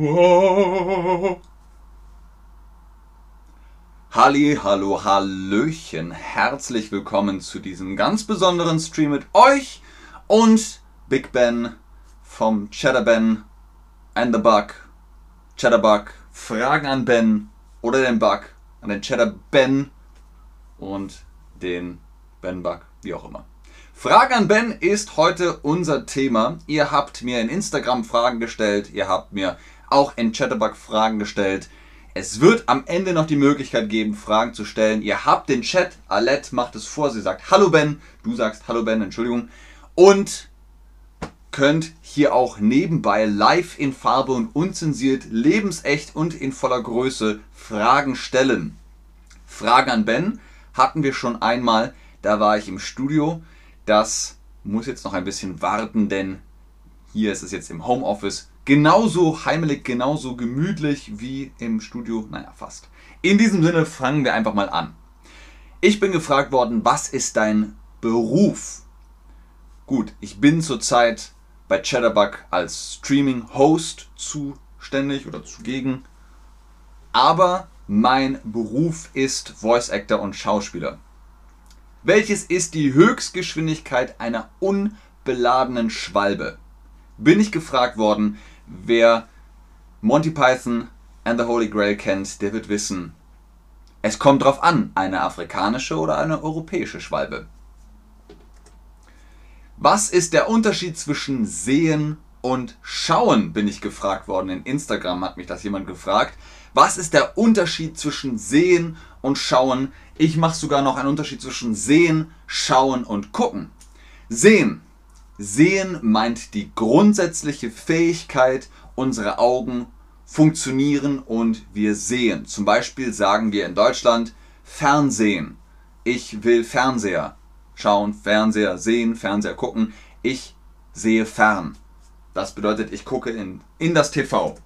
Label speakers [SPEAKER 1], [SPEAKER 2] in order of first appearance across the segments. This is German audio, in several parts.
[SPEAKER 1] Wow. Halli, hallo, hallöchen. Herzlich willkommen zu diesem ganz besonderen Stream mit euch und Big Ben vom Cheddar Ben and the Bug. Cheddar Bug. Fragen an Ben oder den Bug an den Cheddar Ben und den Ben Bug, wie auch immer. Frage an Ben ist heute unser Thema. Ihr habt mir in Instagram Fragen gestellt, ihr habt mir auch in Chatterbug Fragen gestellt. Es wird am Ende noch die Möglichkeit geben, Fragen zu stellen. Ihr habt den Chat. Alette macht es vor. Sie sagt Hallo Ben. Du sagst Hallo Ben, Entschuldigung. Und könnt hier auch nebenbei live in Farbe und unzensiert, lebensecht und in voller Größe Fragen stellen. Fragen an Ben hatten wir schon einmal. Da war ich im Studio. Das muss jetzt noch ein bisschen warten, denn hier ist es jetzt im Homeoffice genauso heimelig, genauso gemütlich wie im Studio. Naja, fast. In diesem Sinne fangen wir einfach mal an. Ich bin gefragt worden, was ist dein Beruf? Gut, ich bin zurzeit bei Chatterbug als Streaming-Host zuständig oder zugegen. Aber mein Beruf ist Voice Actor und Schauspieler. Welches ist die Höchstgeschwindigkeit einer unbeladenen Schwalbe? Bin ich gefragt worden, Wer Monty Python and the Holy Grail kennt, der wird wissen, es kommt drauf an, eine afrikanische oder eine europäische Schwalbe. Was ist der Unterschied zwischen sehen und schauen, bin ich gefragt worden. In Instagram hat mich das jemand gefragt. Was ist der Unterschied zwischen sehen und schauen? Ich mache sogar noch einen Unterschied zwischen sehen, schauen und gucken. Sehen Sehen meint die grundsätzliche Fähigkeit, unsere Augen funktionieren und wir sehen. Zum Beispiel sagen wir in Deutschland Fernsehen. Ich will Fernseher schauen, Fernseher sehen, Fernseher gucken. Ich sehe fern. Das bedeutet, ich gucke in, in das TV.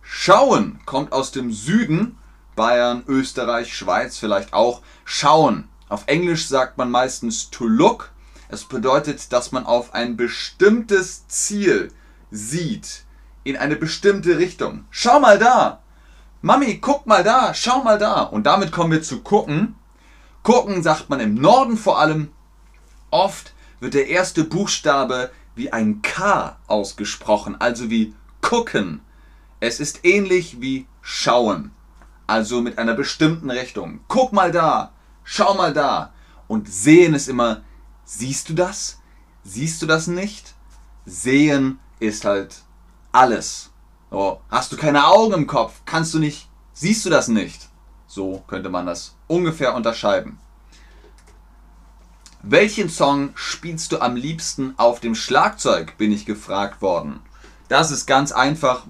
[SPEAKER 1] Schauen kommt aus dem Süden, Bayern, Österreich, Schweiz vielleicht auch. Schauen. Auf Englisch sagt man meistens to look es bedeutet, dass man auf ein bestimmtes Ziel sieht, in eine bestimmte Richtung. Schau mal da! Mami, guck mal da, schau mal da. Und damit kommen wir zu gucken. Gucken sagt man im Norden vor allem. Oft wird der erste Buchstabe wie ein K ausgesprochen, also wie gucken. Es ist ähnlich wie schauen, also mit einer bestimmten Richtung. Guck mal da, schau mal da. Und sehen ist immer Siehst du das? Siehst du das nicht? Sehen ist halt alles. Oh, hast du keine Augen im Kopf? Kannst du nicht? Siehst du das nicht? So könnte man das ungefähr unterscheiden. Welchen Song spielst du am liebsten auf dem Schlagzeug, bin ich gefragt worden. Das ist ganz einfach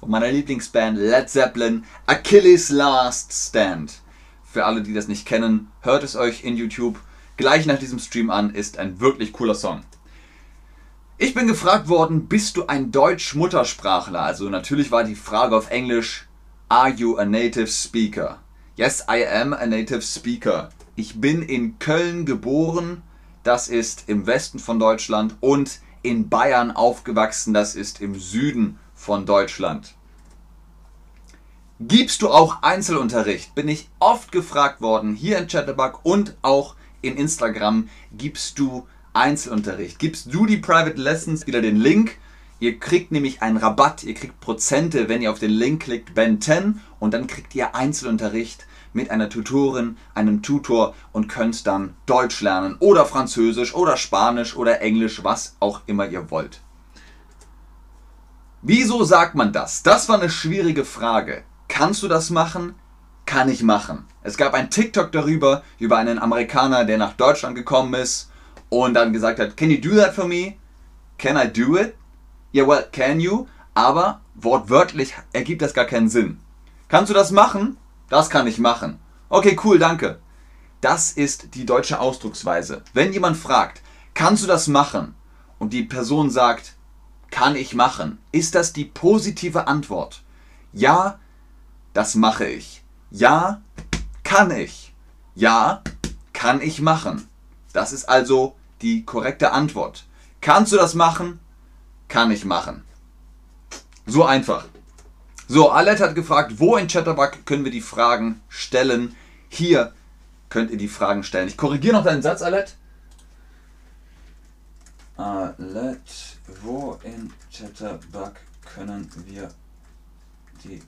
[SPEAKER 1] von meiner Lieblingsband Led Zeppelin, Achilles Last Stand. Für alle, die das nicht kennen, hört es euch in YouTube gleich nach diesem Stream an, ist ein wirklich cooler Song. Ich bin gefragt worden, bist du ein Deutsch-Muttersprachler? Also natürlich war die Frage auf Englisch, are you a native speaker? Yes, I am a native speaker. Ich bin in Köln geboren, das ist im Westen von Deutschland, und in Bayern aufgewachsen, das ist im Süden von Deutschland. Gibst du auch Einzelunterricht? Bin ich oft gefragt worden, hier in Chatterbug und auch in Instagram gibst du Einzelunterricht. Gibst du die Private Lessons wieder den Link. Ihr kriegt nämlich einen Rabatt, ihr kriegt Prozente, wenn ihr auf den Link klickt, Ben10 und dann kriegt ihr Einzelunterricht mit einer Tutorin, einem Tutor und könnt dann Deutsch lernen oder Französisch oder Spanisch oder Englisch, was auch immer ihr wollt. Wieso sagt man das? Das war eine schwierige Frage. Kannst du das machen? Kann ich machen. Es gab ein TikTok darüber, über einen Amerikaner, der nach Deutschland gekommen ist und dann gesagt hat, can you do that for me? Can I do it? Yeah, well, can you? Aber wortwörtlich ergibt das gar keinen Sinn. Kannst du das machen? Das kann ich machen. Okay, cool, danke. Das ist die deutsche Ausdrucksweise. Wenn jemand fragt, kannst du das machen? Und die Person sagt, kann ich machen, ist das die positive Antwort. Ja, das mache ich. Ja, kann ich. Ja, kann ich machen. Das ist also die korrekte Antwort. Kannst du das machen? Kann ich machen. So einfach. So, Alet hat gefragt, wo in Chatterbug können wir die Fragen stellen? Hier könnt ihr die Fragen stellen. Ich korrigiere noch deinen Satz, Alet. Alet, wo in Chatterbug können wir die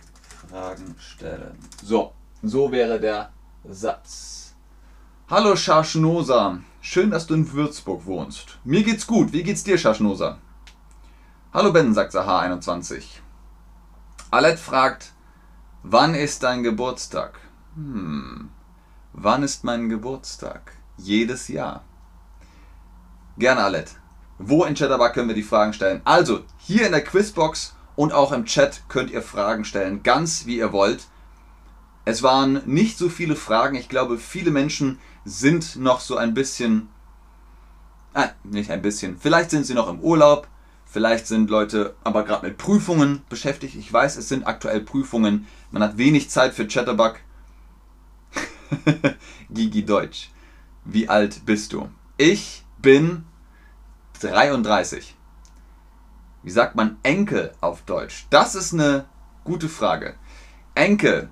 [SPEAKER 1] Fragen stellen? So, so wäre der Satz. Hallo Scharschnosa, schön, dass du in Würzburg wohnst. Mir geht's gut, wie geht's dir, Scharschnosa? Hallo Ben, sagt Sahar 21. Alet fragt, wann ist dein Geburtstag? Hm, wann ist mein Geburtstag? Jedes Jahr. Gerne, Alet. Wo in Chatterbug können wir die Fragen stellen? Also, hier in der Quizbox und auch im Chat könnt ihr Fragen stellen, ganz wie ihr wollt. Es waren nicht so viele Fragen. Ich glaube, viele Menschen sind noch so ein bisschen. Ah, nicht ein bisschen. Vielleicht sind sie noch im Urlaub. Vielleicht sind Leute aber gerade mit Prüfungen beschäftigt. Ich weiß, es sind aktuell Prüfungen. Man hat wenig Zeit für Chatterbug. Gigi Deutsch. Wie alt bist du? Ich bin 33. Wie sagt man Enkel auf Deutsch? Das ist eine gute Frage. Enkel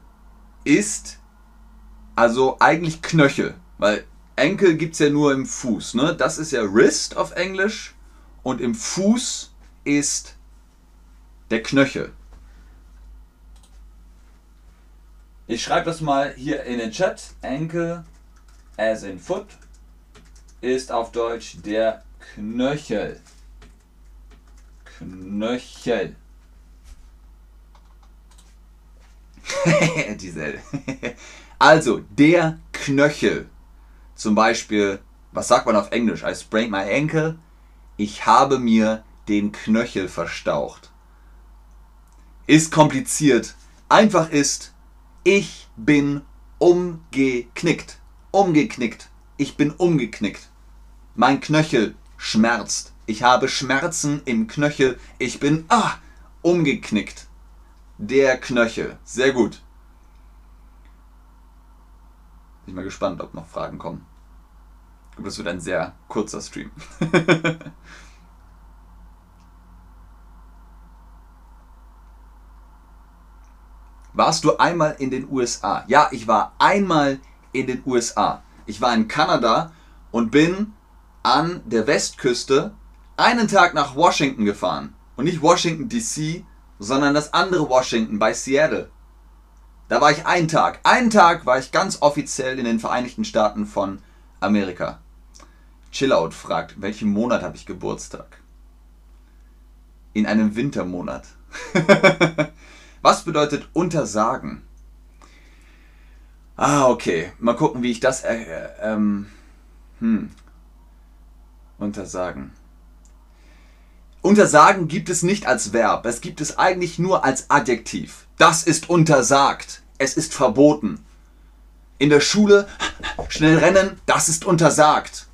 [SPEAKER 1] ist also eigentlich Knöchel, weil Enkel gibt es ja nur im Fuß. Ne? Das ist ja Wrist auf Englisch und im Fuß ist der Knöchel. Ich schreibe das mal hier in den Chat. Ankle as in foot ist auf Deutsch der Knöchel. Knöchel. Giselle. also, der Knöchel. Zum Beispiel, was sagt man auf Englisch? I sprained my ankle. Ich habe mir den Knöchel verstaucht. Ist kompliziert. Einfach ist, ich bin umgeknickt. Umgeknickt. Ich bin umgeknickt. Mein Knöchel schmerzt. Ich habe Schmerzen im Knöchel. Ich bin ah, umgeknickt. Der Knöchel. Sehr gut. Bin mal gespannt, ob noch Fragen kommen. Aber das wird ein sehr kurzer Stream. Warst du einmal in den USA? Ja, ich war einmal in den USA. Ich war in Kanada und bin an der Westküste einen Tag nach Washington gefahren. Und nicht Washington DC, sondern das andere Washington bei Seattle. Da war ich einen Tag. Einen Tag war ich ganz offiziell in den Vereinigten Staaten von Amerika. Chillout fragt, welchen Monat habe ich Geburtstag? In einem Wintermonat. Was bedeutet untersagen? Ah, okay. Mal gucken, wie ich das. Äh, ähm, hm. Untersagen. Untersagen gibt es nicht als Verb, es gibt es eigentlich nur als Adjektiv. Das ist untersagt. Es ist verboten. In der Schule schnell rennen, das ist untersagt.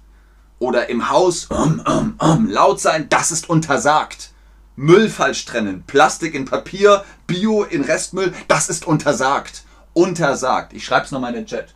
[SPEAKER 1] Oder im Haus um, um, um, laut sein, das ist untersagt. Müll falsch trennen, Plastik in Papier, Bio in Restmüll, das ist untersagt. Untersagt. Ich schreibe es nochmal in den Chat.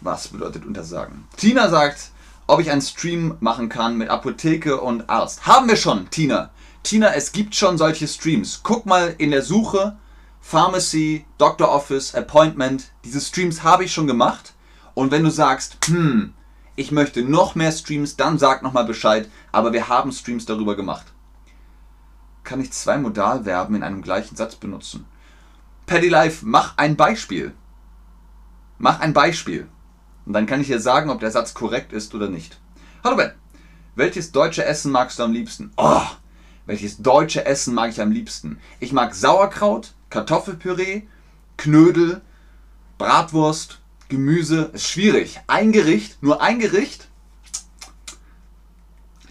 [SPEAKER 1] Was bedeutet untersagen? Tina sagt, ob ich einen Stream machen kann mit Apotheke und Arzt. Haben wir schon, Tina. Tina, es gibt schon solche Streams. Guck mal in der Suche Pharmacy, Doctor Office, Appointment. Diese Streams habe ich schon gemacht. Und wenn du sagst, hm, ich möchte noch mehr Streams, dann sag nochmal Bescheid. Aber wir haben Streams darüber gemacht. Kann ich zwei Modalverben in einem gleichen Satz benutzen? Paddy Life, mach ein Beispiel. Mach ein Beispiel. Und dann kann ich dir sagen, ob der Satz korrekt ist oder nicht. Hallo Ben, welches deutsche Essen magst du am liebsten? Oh, welches deutsche Essen mag ich am liebsten? Ich mag Sauerkraut, Kartoffelpüree, Knödel, Bratwurst, Gemüse. Ist schwierig. Ein Gericht, nur ein Gericht.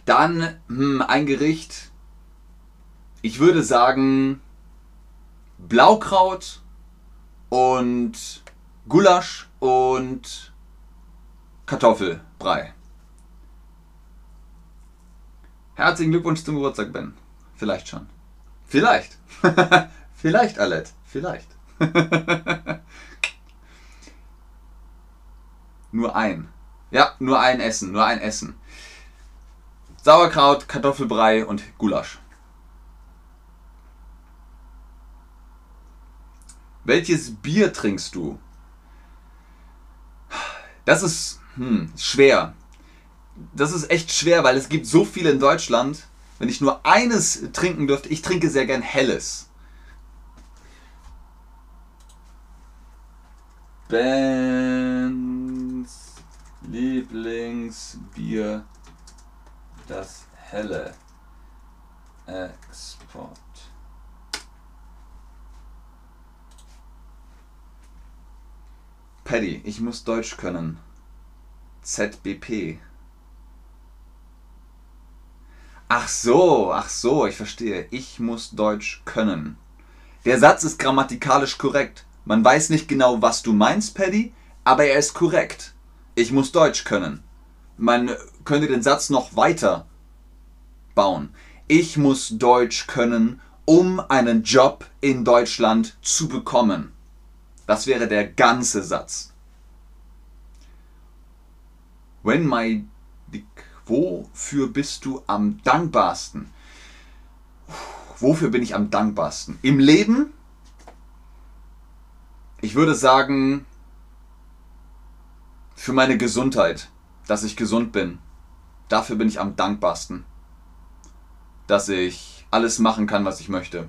[SPEAKER 1] Dann hm, ein Gericht. Ich würde sagen Blaukraut und Gulasch und Kartoffelbrei. Herzlichen Glückwunsch zum Geburtstag, Ben. Vielleicht schon. Vielleicht. Vielleicht, Alet. Vielleicht. nur ein. Ja, nur ein Essen, nur ein Essen. Sauerkraut, Kartoffelbrei und Gulasch. Welches Bier trinkst du? Das ist hm, schwer. Das ist echt schwer, weil es gibt so viele in Deutschland. Wenn ich nur eines trinken dürfte, ich trinke sehr gern Helles. Bens Lieblingsbier, das Helle. Export. Paddy, ich muss Deutsch können. ZBP. Ach so, ach so, ich verstehe. Ich muss Deutsch können. Der Satz ist grammatikalisch korrekt. Man weiß nicht genau, was du meinst, Paddy, aber er ist korrekt. Ich muss Deutsch können. Man könnte den Satz noch weiter bauen. Ich muss Deutsch können, um einen Job in Deutschland zu bekommen. Das wäre der ganze Satz. When my dick, wofür bist du am dankbarsten? Wofür bin ich am dankbarsten? Im Leben? Ich würde sagen, für meine Gesundheit, dass ich gesund bin. Dafür bin ich am dankbarsten. Dass ich alles machen kann, was ich möchte.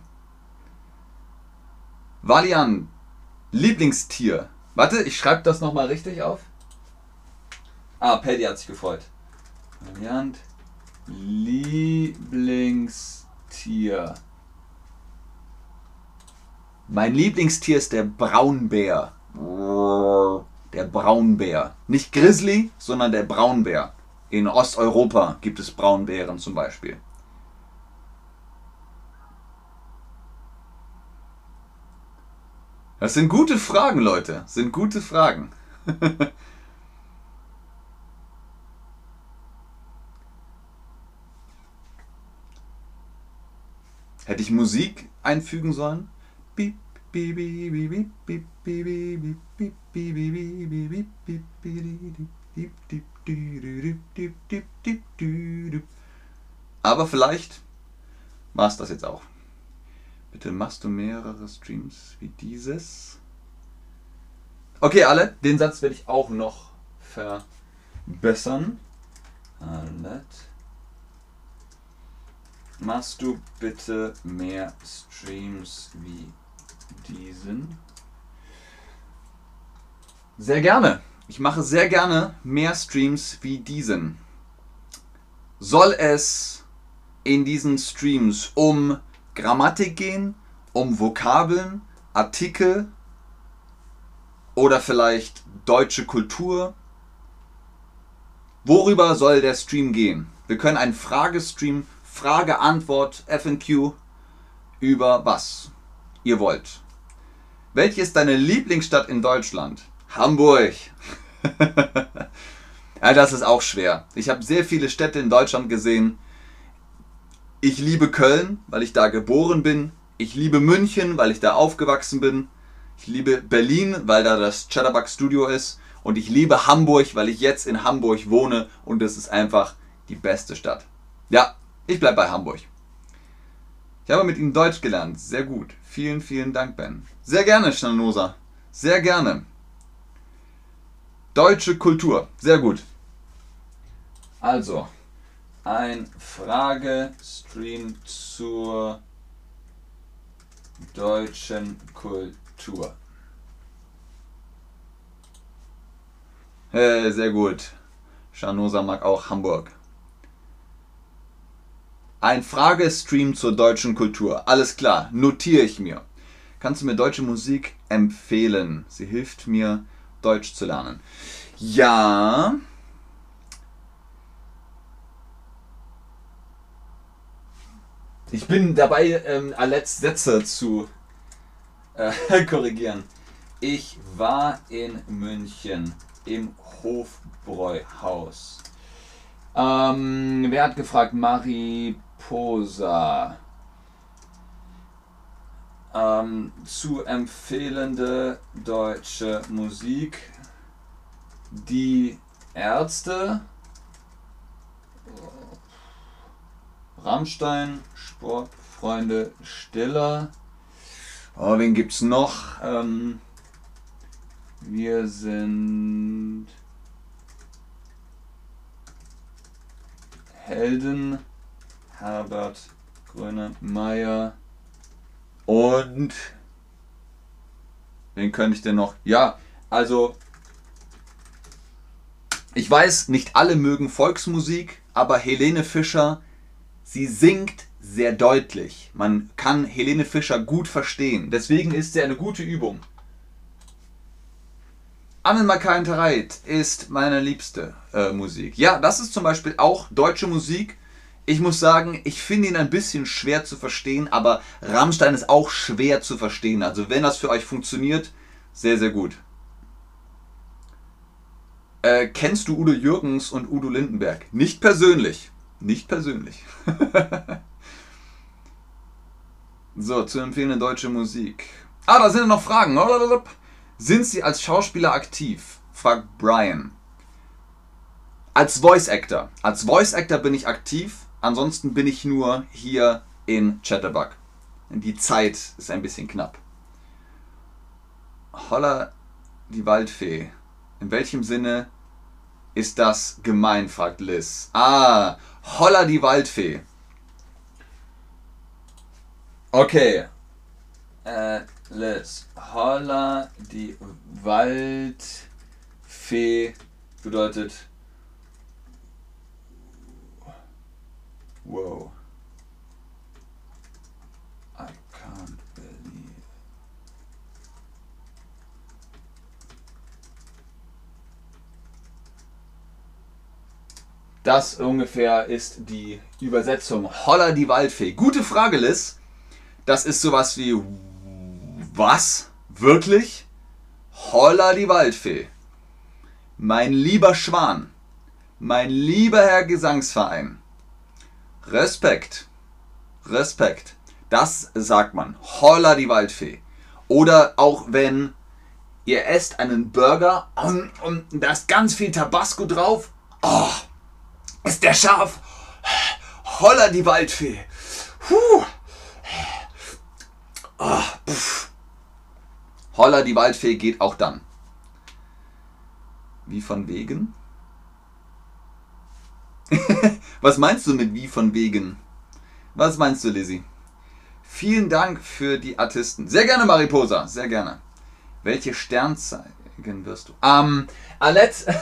[SPEAKER 1] Valian, Lieblingstier. Warte, ich schreibe das nochmal richtig auf. Ah, Paddy hat sich gefreut. Variant. Lieblingstier. Mein Lieblingstier ist der Braunbär. Der Braunbär. Nicht Grizzly, sondern der Braunbär. In Osteuropa gibt es Braunbären zum Beispiel. Das sind gute Fragen, Leute. Das sind gute Fragen. Hätte ich Musik einfügen sollen? Aber vielleicht war es das jetzt auch. Bitte machst du mehrere Streams wie dieses. Okay, alle, den Satz werde ich auch noch verbessern. Allet. Machst du bitte mehr Streams wie diesen? Sehr gerne. Ich mache sehr gerne mehr Streams wie diesen. Soll es in diesen Streams um Grammatik gehen, um Vokabeln, Artikel oder vielleicht deutsche Kultur. Worüber soll der Stream gehen? Wir können einen Fragestream, Frage, Antwort, FNQ über was ihr wollt. Welche ist deine Lieblingsstadt in Deutschland? Hamburg. ja, das ist auch schwer. Ich habe sehr viele Städte in Deutschland gesehen. Ich liebe Köln, weil ich da geboren bin. Ich liebe München, weil ich da aufgewachsen bin. Ich liebe Berlin, weil da das Chatterbug Studio ist. Und ich liebe Hamburg, weil ich jetzt in Hamburg wohne und es ist einfach die beste Stadt. Ja, ich bleibe bei Hamburg. Ich habe mit Ihnen Deutsch gelernt. Sehr gut. Vielen, vielen Dank, Ben. Sehr gerne, Schnanosa. Sehr gerne. Deutsche Kultur. Sehr gut. Also, ein Fragestream zur deutschen Kultur. Hey, sehr gut. Shanosa mag auch Hamburg. Ein Fragestream zur deutschen Kultur. Alles klar, notiere ich mir. Kannst du mir deutsche Musik empfehlen? Sie hilft mir, Deutsch zu lernen. Ja, Ich bin dabei, ähm, Sätze zu äh, korrigieren. Ich war in München im Hofbräuhaus. Ähm, wer hat gefragt? Mariposa. Ähm, zu empfehlende deutsche Musik. Die Ärzte. Rammstein, Sportfreunde Stiller. Oh, wen gibt's noch? Ähm, wir sind Helden, Herbert Grönemeyer und wen könnte ich denn noch? Ja, also ich weiß, nicht alle mögen Volksmusik, aber Helene Fischer, sie singt sehr deutlich. Man kann Helene Fischer gut verstehen. Deswegen ist sie eine gute Übung. Annenmark Reit ist meine liebste äh, Musik. Ja, das ist zum Beispiel auch deutsche Musik. Ich muss sagen, ich finde ihn ein bisschen schwer zu verstehen, aber Rammstein ist auch schwer zu verstehen. Also wenn das für euch funktioniert, sehr, sehr gut. Äh, kennst du Udo Jürgens und Udo Lindenberg? Nicht persönlich. Nicht persönlich. so, zu empfehlen deutsche Musik. Ah, da sind noch Fragen. Sind Sie als Schauspieler aktiv? fragt Brian. Als Voice Actor. Als Voice Actor bin ich aktiv. Ansonsten bin ich nur hier in Chatterbug. Die Zeit ist ein bisschen knapp. Holla die Waldfee. In welchem Sinne ist das gemein? fragt Liz. Ah, Holla die Waldfee. Okay. Äh, Liz. Holla die Waldfee bedeutet. Wow. I can't believe. Das ungefähr ist die Übersetzung. Holla die Waldfee. Gute Frage, Liz. Das ist sowas wie was? Wirklich? Holla die Waldfee. Mein lieber Schwan. Mein lieber Herr Gesangsverein. Respekt. Respekt. Das sagt man. Holla die Waldfee. Oder auch wenn ihr esst einen Burger und, und da ist ganz viel Tabasco drauf. Oh, ist der scharf. Holla die Waldfee. Puh. Oh, Holla, die Waldfee geht auch dann. Wie von wegen? Was meinst du mit wie von wegen? Was meinst du, Lizzie? Vielen Dank für die Artisten. Sehr gerne, Mariposa. Sehr gerne. Welche Sternzeichen wirst du? Ähm, Alette,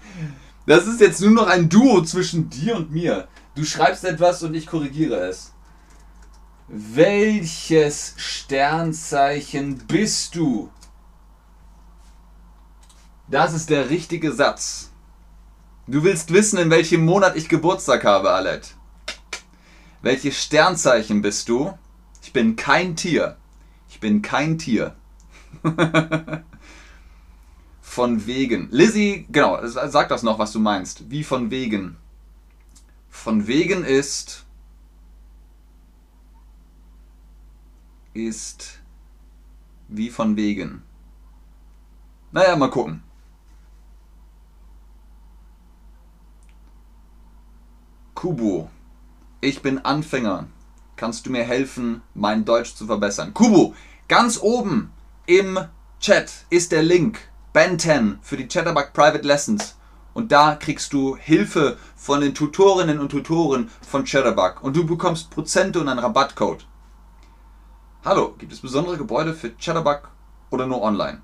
[SPEAKER 1] das ist jetzt nur noch ein Duo zwischen dir und mir. Du schreibst etwas und ich korrigiere es. Welches Sternzeichen bist du? Das ist der richtige Satz. Du willst wissen, in welchem Monat ich Geburtstag habe, Alet. Welches Sternzeichen bist du? Ich bin kein Tier. Ich bin kein Tier. von wegen. Lizzie, genau, sag das noch, was du meinst. Wie von wegen. Von wegen ist ist wie von wegen. Naja, mal gucken. Kubu, ich bin Anfänger. Kannst du mir helfen, mein Deutsch zu verbessern? Kubu, ganz oben im Chat ist der Link Ben 10 für die Chatterbug Private Lessons. Und da kriegst du Hilfe von den Tutorinnen und Tutoren von Chatterbug. Und du bekommst Prozente und einen Rabattcode. Hallo, gibt es besondere Gebäude für Chatterbug oder nur online?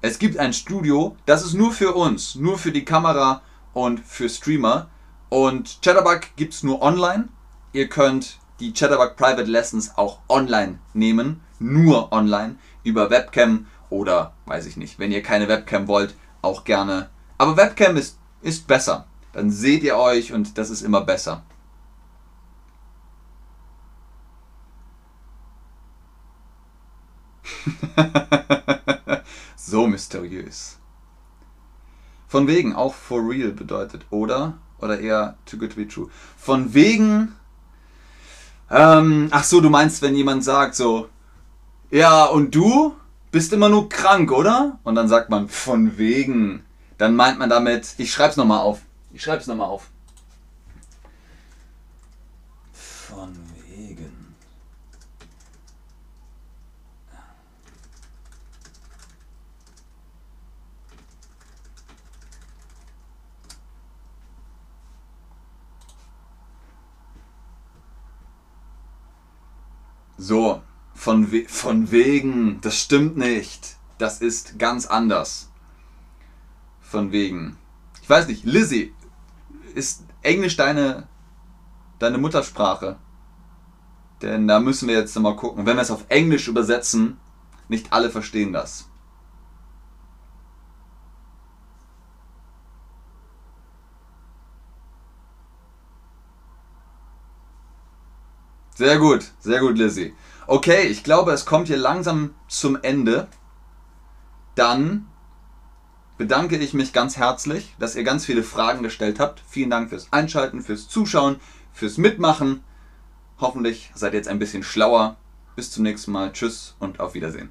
[SPEAKER 1] Es gibt ein Studio, das ist nur für uns, nur für die Kamera und für Streamer. Und Chatterbug gibt es nur online. Ihr könnt die Chatterbug Private Lessons auch online nehmen, nur online, über Webcam oder weiß ich nicht, wenn ihr keine Webcam wollt, auch gerne. Aber Webcam ist, ist besser. Dann seht ihr euch und das ist immer besser. so mysteriös. Von wegen, auch for real bedeutet oder oder eher too good to be true. Von wegen, ähm, ach so, du meinst, wenn jemand sagt so, ja, und du bist immer nur krank, oder? Und dann sagt man, von wegen. Dann meint man damit, ich schreib's nochmal auf. Ich schreib's nochmal auf. Von wegen. So, von, we von wegen, das stimmt nicht. Das ist ganz anders. Von wegen. Ich weiß nicht, Lizzie, ist Englisch deine, deine Muttersprache? Denn da müssen wir jetzt mal gucken. Wenn wir es auf Englisch übersetzen, nicht alle verstehen das. Sehr gut, sehr gut, Lizzie. Okay, ich glaube, es kommt hier langsam zum Ende. Dann bedanke ich mich ganz herzlich, dass ihr ganz viele Fragen gestellt habt. Vielen Dank fürs Einschalten, fürs Zuschauen, fürs Mitmachen. Hoffentlich seid ihr jetzt ein bisschen schlauer. Bis zum nächsten Mal. Tschüss und auf Wiedersehen.